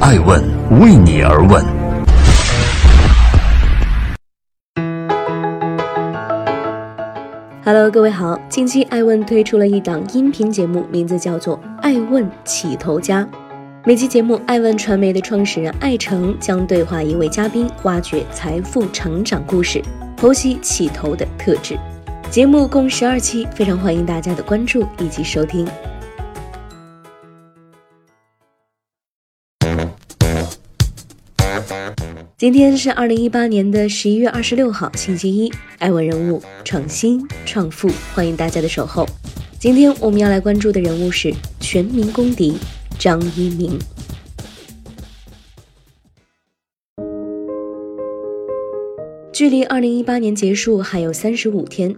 爱问为你而问。Hello，各位好。近期爱问推出了一档音频节目，名字叫做《爱问起头家》。每期节目，爱问传媒的创始人艾诚将对话一位嘉宾，挖掘财富成长故事，剖析起头的特质。节目共十二期，非常欢迎大家的关注以及收听。今天是二零一八年的十一月二十六号，星期一。爱问人物创新创富，欢迎大家的守候。今天我们要来关注的人物是全民公敌张一鸣。距离二零一八年结束还有三十五天，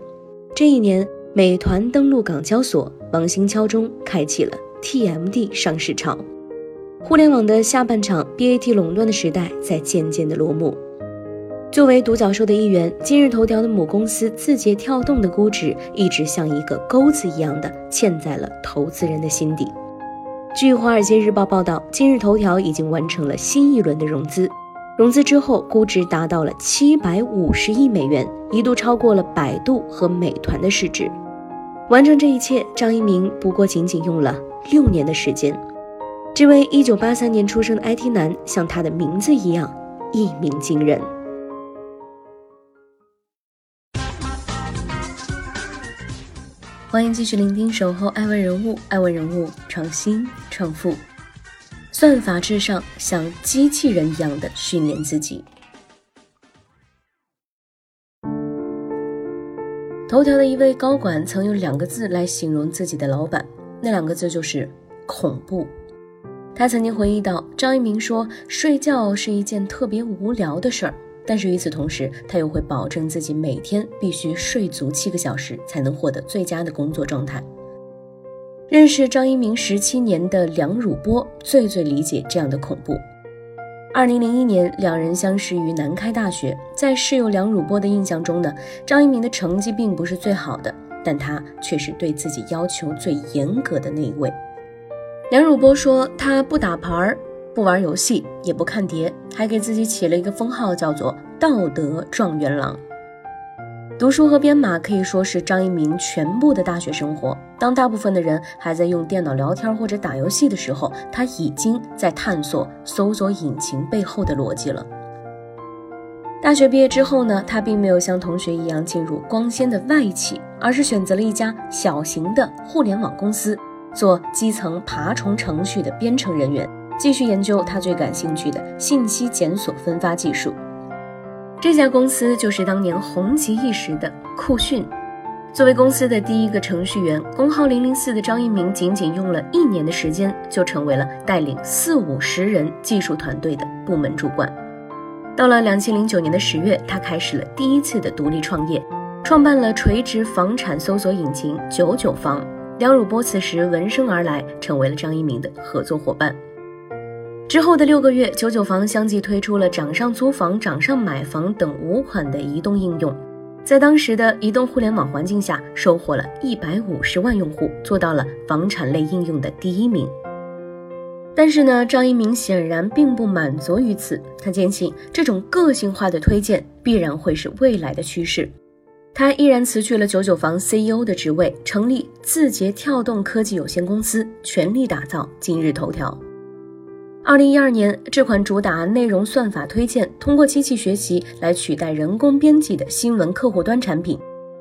这一年，美团登陆港交所，王兴敲钟，开启了 TMD 上市潮。互联网的下半场，BAT 垄断的时代在渐渐的落幕。作为独角兽的一员，今日头条的母公司字节跳动的估值一直像一个钩子一样的嵌在了投资人的心底。据《华尔街日报》报道，今日头条已经完成了新一轮的融资，融资之后估值达到了七百五十亿美元，一度超过了百度和美团的市值。完成这一切，张一鸣不过仅仅用了六年的时间。这位一九八三年出生的 IT 男，像他的名字一样一鸣惊人。欢迎继续聆听《守候爱问人物》，爱问人物创新创富，算法至上，像机器人一样的训练自己。头条的一位高管曾用两个字来形容自己的老板，那两个字就是恐怖。他曾经回忆到，张一鸣说：“睡觉是一件特别无聊的事儿，但是与此同时，他又会保证自己每天必须睡足七个小时，才能获得最佳的工作状态。”认识张一鸣十七年的梁汝波最最理解这样的恐怖。二零零一年，两人相识于南开大学，在室友梁汝波的印象中呢，张一鸣的成绩并不是最好的，但他却是对自己要求最严格的那一位。梁汝波说：“他不打牌，不玩游戏，也不看碟，还给自己起了一个封号，叫做‘道德状元郎’。读书和编码可以说是张一鸣全部的大学生活。当大部分的人还在用电脑聊天或者打游戏的时候，他已经在探索搜索引擎背后的逻辑了。大学毕业之后呢，他并没有像同学一样进入光鲜的外企，而是选择了一家小型的互联网公司。”做基层爬虫程序的编程人员，继续研究他最感兴趣的信息检索分发技术。这家公司就是当年红极一时的酷讯。作为公司的第一个程序员，工号零零四的张一鸣，仅仅用了一年的时间，就成为了带领四五十人技术团队的部门主管。到了两千零九年的十月，他开始了第一次的独立创业，创办了垂直房产搜索引擎九九房。梁汝波此时闻声而来，成为了张一鸣的合作伙伴。之后的六个月，九九房相继推出了掌上租房、掌上买房等五款的移动应用，在当时的移动互联网环境下，收获了一百五十万用户，做到了房产类应用的第一名。但是呢，张一鸣显然并不满足于此，他坚信这种个性化的推荐必然会是未来的趋势。他毅然辞去了九九房 CEO 的职位，成立字节跳动科技有限公司，全力打造今日头条。二零一二年，这款主打内容算法推荐，通过机器学习来取代人工编辑的新闻客户端产品，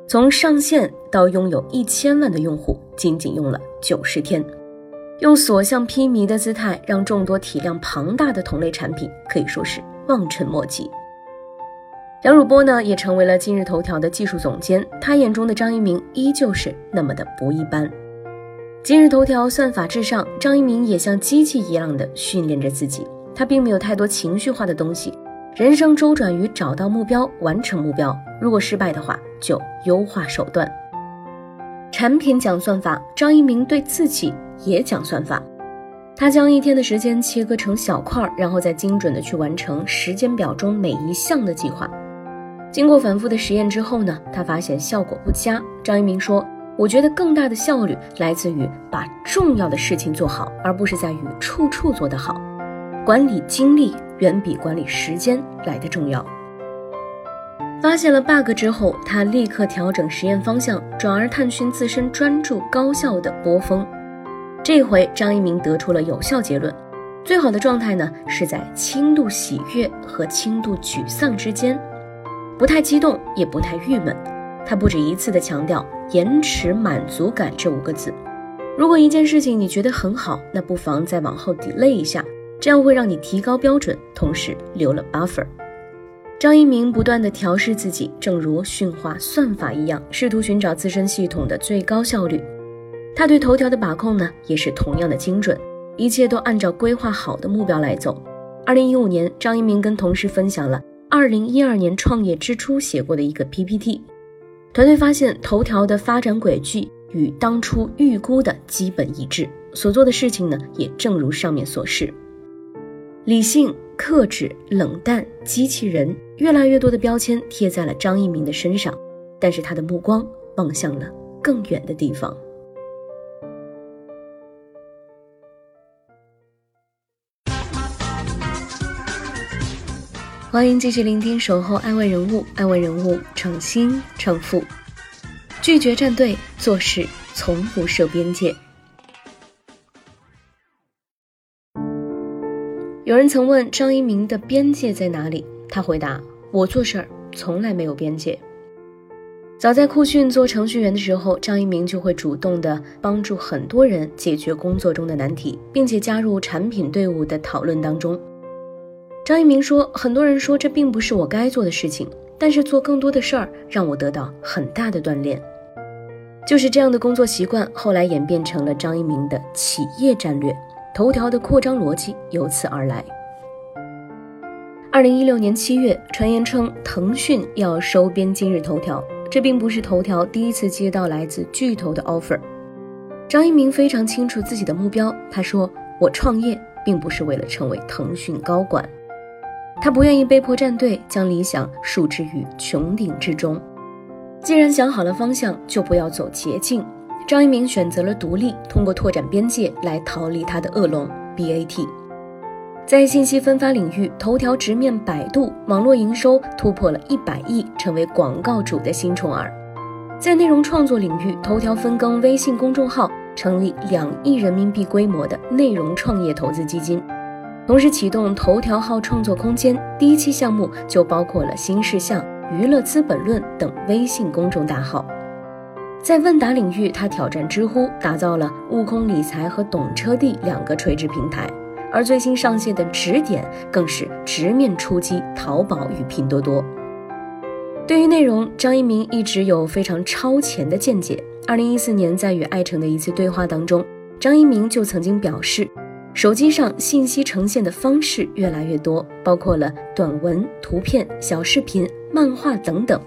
从上线到拥有一千万的用户，仅仅用了九十天，用所向披靡的姿态，让众多体量庞大的同类产品可以说是望尘莫及。杨汝波呢，也成为了今日头条的技术总监。他眼中的张一鸣依旧是那么的不一般。今日头条算法至上，张一鸣也像机器一样的训练着自己。他并没有太多情绪化的东西，人生周转于找到目标、完成目标。如果失败的话，就优化手段。产品讲算法，张一鸣对自己也讲算法。他将一天的时间切割成小块，然后再精准的去完成时间表中每一项的计划。经过反复的实验之后呢，他发现效果不佳。张一鸣说：“我觉得更大的效率来自于把重要的事情做好，而不是在于处处做得好。管理精力远比管理时间来的重要。发现了 bug 之后，他立刻调整实验方向，转而探寻自身专注高效的波峰。这回张一鸣得出了有效结论：最好的状态呢是在轻度喜悦和轻度沮丧之间，不太激动也不太郁闷。他不止一次地强调“延迟满足感”这五个字。如果一件事情你觉得很好，那不妨再往后 delay 一下，这样会让你提高标准，同时留了 buffer。张一鸣不断地调试自己，正如驯化算法一样，试图寻找自身系统的最高效率。他对头条的把控呢，也是同样的精准，一切都按照规划好的目标来走。二零一五年，张一鸣跟同事分享了二零一二年创业之初写过的一个 PPT，团队发现头条的发展轨迹与当初预估的基本一致，所做的事情呢，也正如上面所示，理性。克制、冷淡、机器人，越来越多的标签贴在了张一鸣的身上，但是他的目光望向了更远的地方。欢迎继续聆听《守候爱问人物》，爱问人物创新创富，拒绝站队，做事从不设边界。有人曾问张一鸣的边界在哪里，他回答：“我做事儿从来没有边界。”早在酷讯做程序员的时候，张一鸣就会主动的帮助很多人解决工作中的难题，并且加入产品队伍的讨论当中。张一鸣说：“很多人说这并不是我该做的事情，但是做更多的事儿让我得到很大的锻炼。”就是这样的工作习惯，后来演变成了张一鸣的企业战略。头条的扩张逻辑由此而来。二零一六年七月，传言称腾讯要收编今日头条，这并不是头条第一次接到来自巨头的 offer。张一鸣非常清楚自己的目标，他说：“我创业并不是为了成为腾讯高管，他不愿意被迫站队，将理想束之于穹顶之中。既然想好了方向，就不要走捷径。”张一鸣选择了独立，通过拓展边界来逃离他的恶龙 BAT。在信息分发领域，头条直面百度，网络营收突破了一百亿，成为广告主的新宠儿。在内容创作领域，头条分羹微信公众号，成立两亿人民币规模的内容创业投资基金，同时启动头条号创作空间，第一期项目就包括了新事项、娱乐资本论等微信公众大号。在问答领域，他挑战知乎，打造了悟空理财和懂车帝两个垂直平台，而最新上线的指点更是直面出击淘宝与拼多多。对于内容，张一鸣一直有非常超前的见解。二零一四年，在与爱成的一次对话当中，张一鸣就曾经表示，手机上信息呈现的方式越来越多，包括了短文、图片、小视频、漫画等等，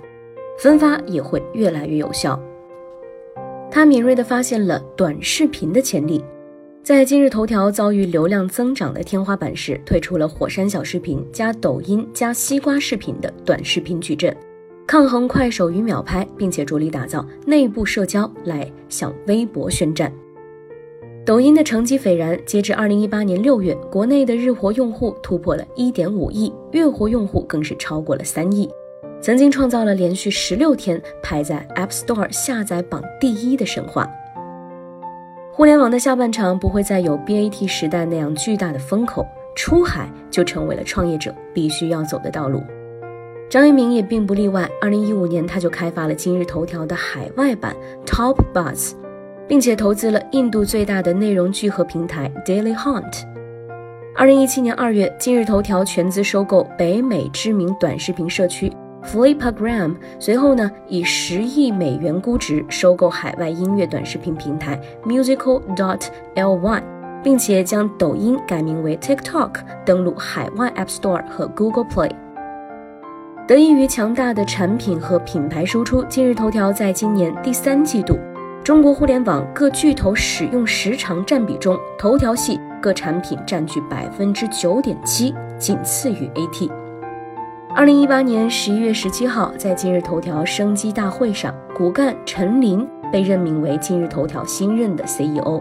分发也会越来越有效。他敏锐地发现了短视频的潜力，在今日头条遭遇流量增长的天花板时，推出了火山小视频加抖音加西瓜视频的短视频矩阵，抗衡快手与秒拍，并且着力打造内部社交来向微博宣战。抖音的成绩斐然，截至二零一八年六月，国内的日活用户突破了一点五亿，月活用户更是超过了三亿。曾经创造了连续十六天排在 App Store 下载榜第一的神话。互联网的下半场不会再有 BAT 时代那样巨大的风口，出海就成为了创业者必须要走的道路。张一鸣也并不例外。二零一五年，他就开发了今日头条的海外版 Top Buzz，并且投资了印度最大的内容聚合平台 Daily Hunt。二零一七年二月，今日头条全资收购北美知名短视频社区。Flipgram，随后呢，以十亿美元估值收购海外音乐短视频平台 Musical dot ly，并且将抖音改名为 TikTok，登陆海外 App Store 和 Google Play。得益于强大的产品和品牌输出，今日头条在今年第三季度中国互联网各巨头使用时长占比中，头条系各产品占据百分之九点七，仅次于 AT。二零一八年十一月十七号，在今日头条升级大会上，骨干陈琳被任命为今日头条新任的 CEO。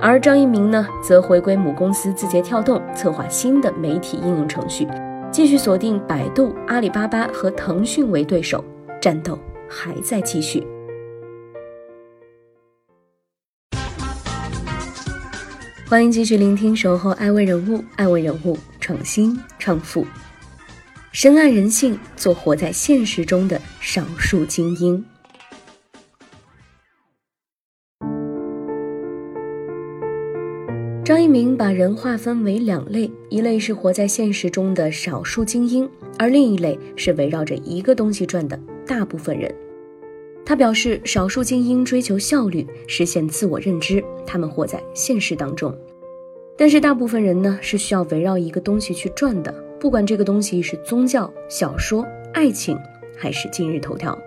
而张一鸣呢，则回归母公司字节跳动，策划新的媒体应用程序，继续锁定百度、阿里巴巴和腾讯为对手，战斗还在继续。欢迎继续聆听《守候爱问人物》，爱问人物创新创富，深谙人性，做活在现实中的少数精英。张一鸣把人划分为两类，一类是活在现实中的少数精英，而另一类是围绕着一个东西转的大部分人。他表示，少数精英追求效率，实现自我认知，他们活在现实当中；但是大部分人呢，是需要围绕一个东西去转的，不管这个东西是宗教、小说、爱情，还是今日头条。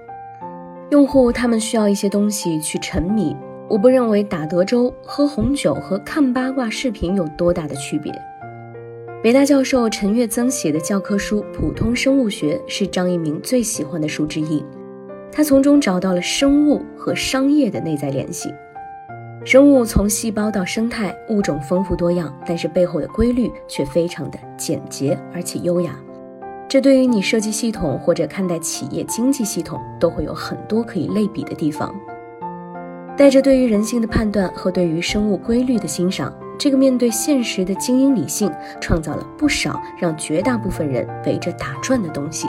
用户他们需要一些东西去沉迷。我不认为打德州、喝红酒和看八卦视频有多大的区别。北大教授陈月增写的教科书《普通生物学》是张一鸣最喜欢的书之一，他从中找到了生物和商业的内在联系。生物从细胞到生态，物种丰富多样，但是背后的规律却非常的简洁而且优雅。这对于你设计系统或者看待企业经济系统，都会有很多可以类比的地方。带着对于人性的判断和对于生物规律的欣赏，这个面对现实的精英理性，创造了不少让绝大部分人围着打转的东西。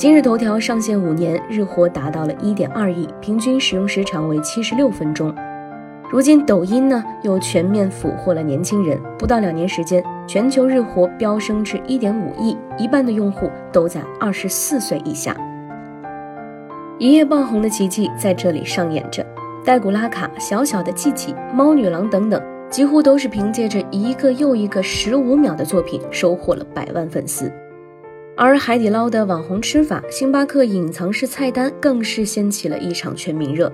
今日头条上线五年，日活达到了一点二亿，平均使用时长为七十六分钟。如今抖音呢，又全面俘获了年轻人，不到两年时间，全球日活飙升至一点五亿，一半的用户都在二十四岁以下。一夜爆红的奇迹在这里上演着，戴古拉卡、小小的季季、猫女郎等等，几乎都是凭借着一个又一个十五秒的作品收获了百万粉丝。而海底捞的网红吃法、星巴克隐藏式菜单更是掀起了一场全民热，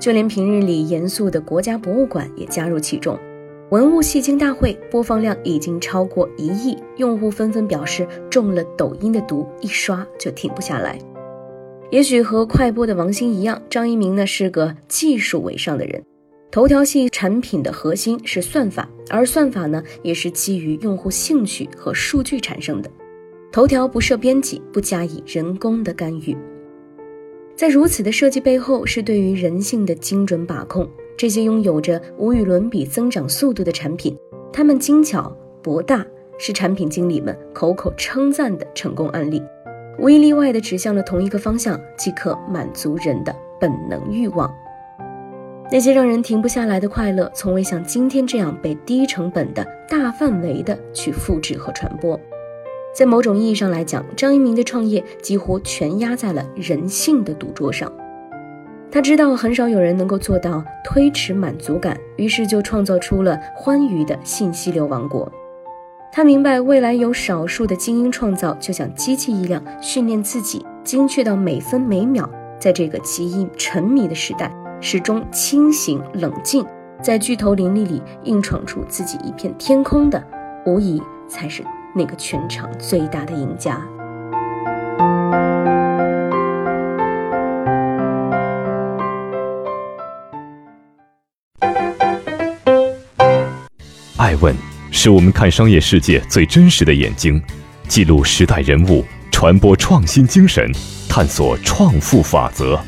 就连平日里严肃的国家博物馆也加入其中。文物戏精大会播放量已经超过一亿，用户纷纷表示中了抖音的毒，一刷就停不下来。也许和快播的王兴一样，张一鸣呢是个技术为上的人。头条系产品的核心是算法，而算法呢也是基于用户兴趣和数据产生的。头条不设编辑，不加以人工的干预，在如此的设计背后，是对于人性的精准把控。这些拥有着无与伦比增长速度的产品，它们精巧博大，是产品经理们口口称赞的成功案例。无一例外地指向了同一个方向，即可满足人的本能欲望。那些让人停不下来的快乐，从未像今天这样被低成本的大范围的去复制和传播。在某种意义上来讲，张一鸣的创业几乎全压在了人性的赌桌上。他知道很少有人能够做到推迟满足感，于是就创造出了欢愉的信息流王国。他明白，未来有少数的精英创造，就像机器一样训练自己，精确到每分每秒。在这个极易沉迷的时代，始终清醒冷静，在巨头林立里硬闯出自己一片天空的，无疑才是那个全场最大的赢家。爱问。是我们看商业世界最真实的眼睛，记录时代人物，传播创新精神，探索创富法则。